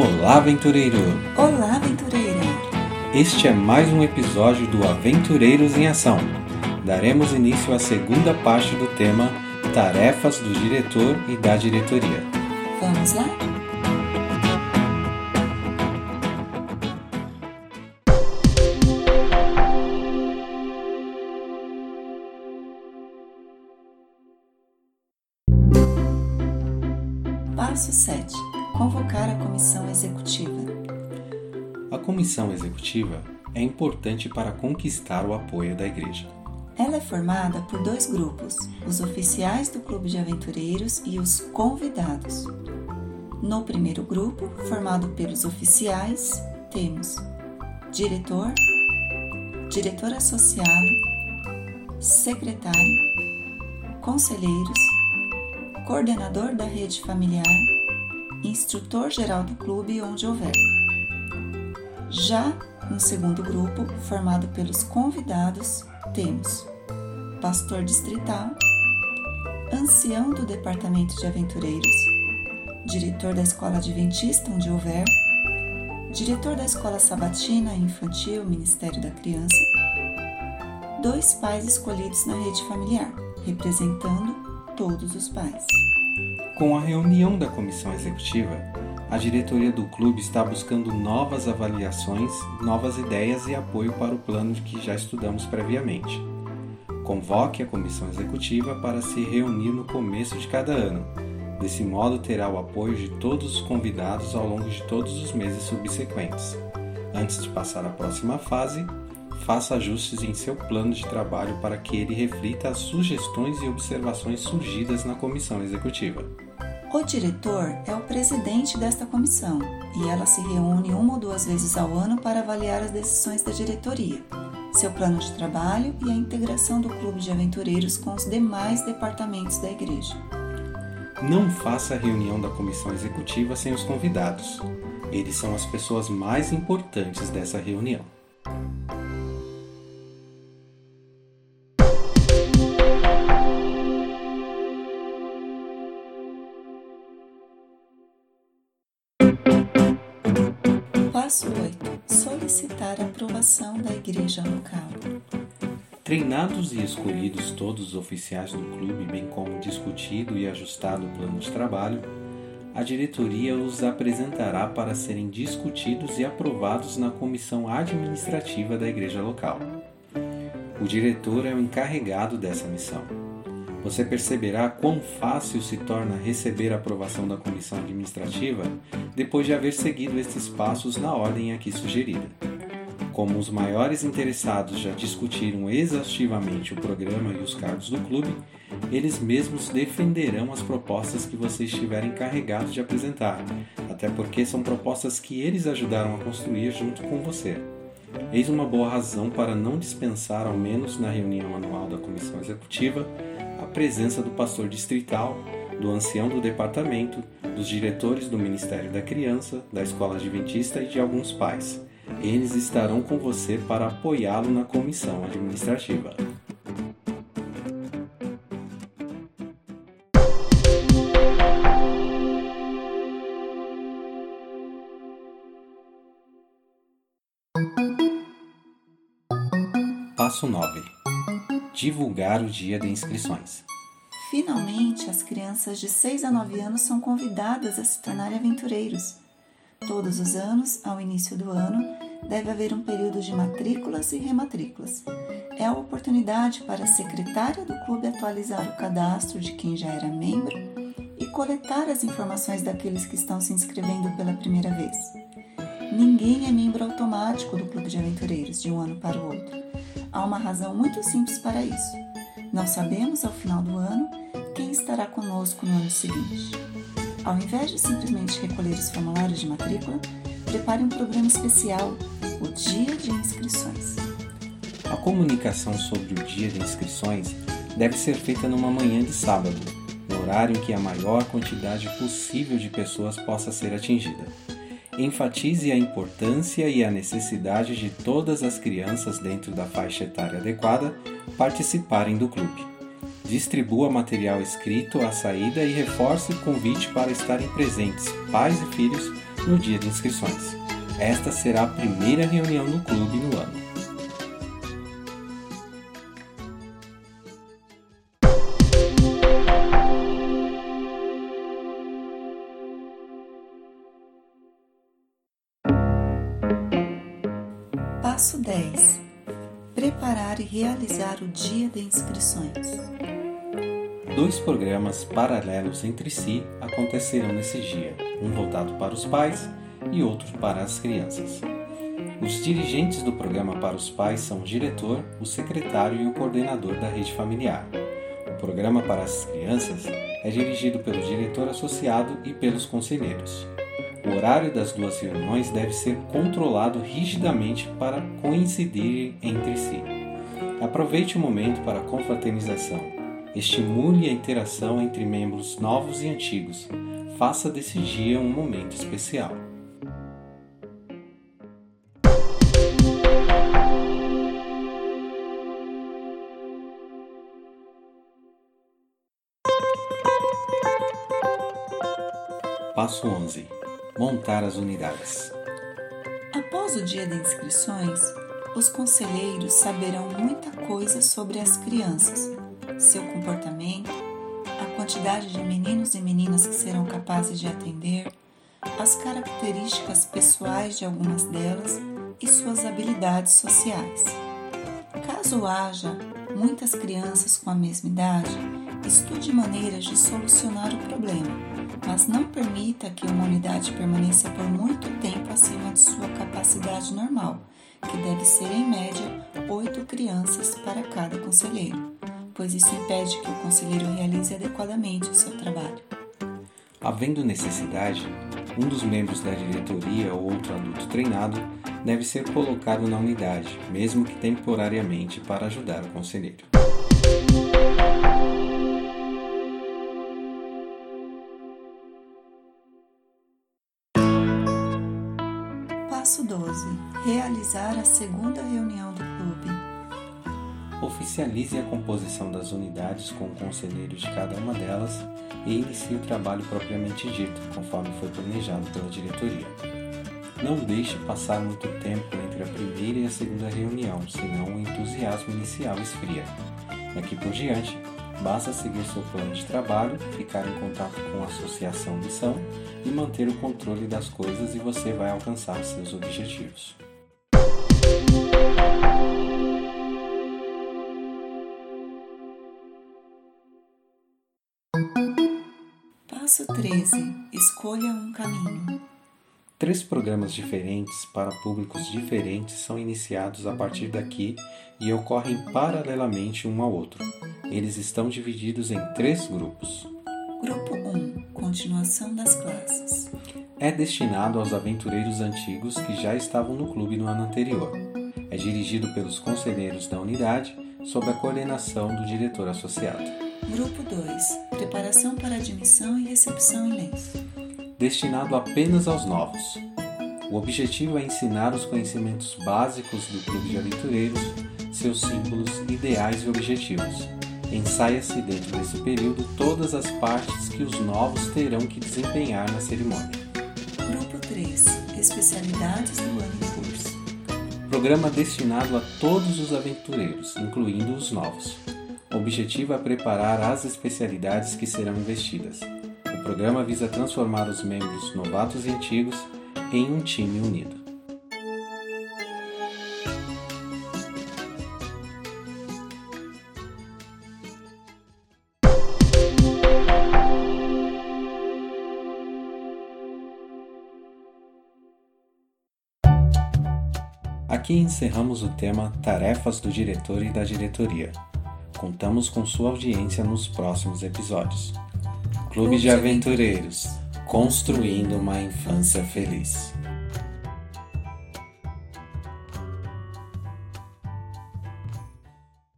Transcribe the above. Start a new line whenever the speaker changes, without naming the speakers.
Olá, aventureiro!
Olá, aventureira!
Este é mais um episódio do Aventureiros em Ação. Daremos início à segunda parte do tema Tarefas do Diretor e da Diretoria.
Vamos lá? Passo 7. Convocar a comissão executiva.
A comissão executiva é importante para conquistar o apoio da igreja.
Ela é formada por dois grupos: os oficiais do Clube de Aventureiros e os convidados. No primeiro grupo, formado pelos oficiais, temos diretor, diretor associado, secretário, conselheiros, coordenador da rede familiar, instrutor geral do clube onde houver. Já no segundo grupo, formado pelos convidados, temos pastor distrital, ancião do departamento de aventureiros, diretor da escola adventista onde houver, diretor da escola sabatina infantil, Ministério da Criança, dois pais escolhidos na rede familiar, representando todos os pais.
Com a reunião da comissão executiva, a diretoria do clube está buscando novas avaliações, novas ideias e apoio para o plano que já estudamos previamente. Convoque a comissão executiva para se reunir no começo de cada ano. Desse modo, terá o apoio de todos os convidados ao longo de todos os meses subsequentes. Antes de passar à próxima fase, faça ajustes em seu plano de trabalho para que ele reflita as sugestões e observações surgidas na comissão executiva.
O diretor é o presidente desta comissão e ela se reúne uma ou duas vezes ao ano para avaliar as decisões da diretoria, seu plano de trabalho e a integração do clube de aventureiros com os demais departamentos da igreja.
Não faça a reunião da comissão executiva sem os convidados. Eles são as pessoas mais importantes dessa reunião.
Passo 8. Solicitar a aprovação da igreja local.
Treinados e escolhidos todos os oficiais do clube, bem como discutido e ajustado o plano de trabalho, a diretoria os apresentará para serem discutidos e aprovados na comissão administrativa da igreja local. O diretor é o encarregado dessa missão. Você perceberá quão fácil se torna receber a aprovação da comissão administrativa depois de haver seguido estes passos na ordem aqui sugerida. Como os maiores interessados já discutiram exaustivamente o programa e os cargos do clube, eles mesmos defenderão as propostas que você estiver encarregado de apresentar, até porque são propostas que eles ajudaram a construir junto com você. Eis uma boa razão para não dispensar, ao menos na reunião anual da comissão executiva, a presença do pastor distrital, do ancião do departamento, dos diretores do Ministério da Criança, da Escola Adventista e de alguns pais. Eles estarão com você para apoiá-lo na comissão administrativa. Passo 9. Divulgar o dia de inscrições.
Finalmente, as crianças de 6 a 9 anos são convidadas a se tornarem aventureiros. Todos os anos, ao início do ano, deve haver um período de matrículas e rematrículas. É a oportunidade para a secretária do clube atualizar o cadastro de quem já era membro e coletar as informações daqueles que estão se inscrevendo pela primeira vez. Ninguém é membro automático do Clube de Aventureiros de um ano para o outro. Há uma razão muito simples para isso. Não sabemos ao final do ano quem estará conosco no ano seguinte. Ao invés de simplesmente recolher os formulários de matrícula, prepare um programa especial, o Dia de Inscrições.
A comunicação sobre o dia de inscrições deve ser feita numa manhã de sábado, no horário em que a maior quantidade possível de pessoas possa ser atingida. Enfatize a importância e a necessidade de todas as crianças dentro da faixa etária adequada participarem do clube. Distribua material escrito à saída e reforce o convite para estarem presentes, pais e filhos, no dia de inscrições. Esta será a primeira reunião no clube no ano.
Passo 10. Preparar e realizar o dia de inscrições.
Dois programas paralelos entre si acontecerão nesse dia, um voltado para os pais e outro para as crianças. Os dirigentes do programa para os pais são o diretor, o secretário e o coordenador da rede familiar. O programa para as crianças é dirigido pelo diretor associado e pelos conselheiros. O horário das duas reuniões deve ser controlado rigidamente para coincidir entre si. Aproveite o momento para a confraternização. Estimule a interação entre membros novos e antigos. Faça desse dia um momento especial. Passo 11. Montar as unidades.
Após o dia de inscrições, os conselheiros saberão muita coisa sobre as crianças, seu comportamento, a quantidade de meninos e meninas que serão capazes de atender, as características pessoais de algumas delas e suas habilidades sociais. Caso haja muitas crianças com a mesma idade, estude maneiras de solucionar o problema mas não permita que uma unidade permaneça por muito tempo acima de sua capacidade normal, que deve ser em média oito crianças para cada conselheiro, pois isso impede que o conselheiro realize adequadamente o seu trabalho.
Havendo necessidade, um dos membros da diretoria ou outro adulto treinado deve ser colocado na unidade, mesmo que temporariamente, para ajudar o conselheiro.
12. Realizar a segunda reunião do clube.
Oficialize a composição das unidades com o conselheiro de cada uma delas e inicie o trabalho propriamente dito, conforme foi planejado pela diretoria. Não deixe passar muito tempo entre a primeira e a segunda reunião, senão o entusiasmo inicial esfria. Daqui por diante, Basta seguir seu plano de trabalho, ficar em contato com a associação missão e manter o controle das coisas e você vai alcançar seus objetivos.
Passo 13. Escolha um caminho.
Três programas diferentes para públicos diferentes são iniciados a partir daqui e ocorrem paralelamente um ao outro. Eles estão divididos em três grupos.
Grupo 1 Continuação das classes.
É destinado aos aventureiros antigos que já estavam no clube no ano anterior. É dirigido pelos conselheiros da unidade, sob a coordenação do diretor associado.
Grupo 2 Preparação para admissão e recepção em mês
destinado apenas aos novos. O objetivo é ensinar os conhecimentos básicos do Clube de Aventureiros, seus símbolos, ideais e objetivos. Ensaia-se dentro desse período todas as partes que os novos terão que desempenhar na cerimônia.
Grupo 3 Especialidades do ano de curso.
Programa destinado a todos os aventureiros, incluindo os novos. O objetivo é preparar as especialidades que serão investidas. O programa visa transformar os membros novatos e antigos em um time unido. Aqui encerramos o tema Tarefas do diretor e da diretoria. Contamos com sua audiência nos próximos episódios. Clube de Aventureiros Construindo uma Infância Feliz.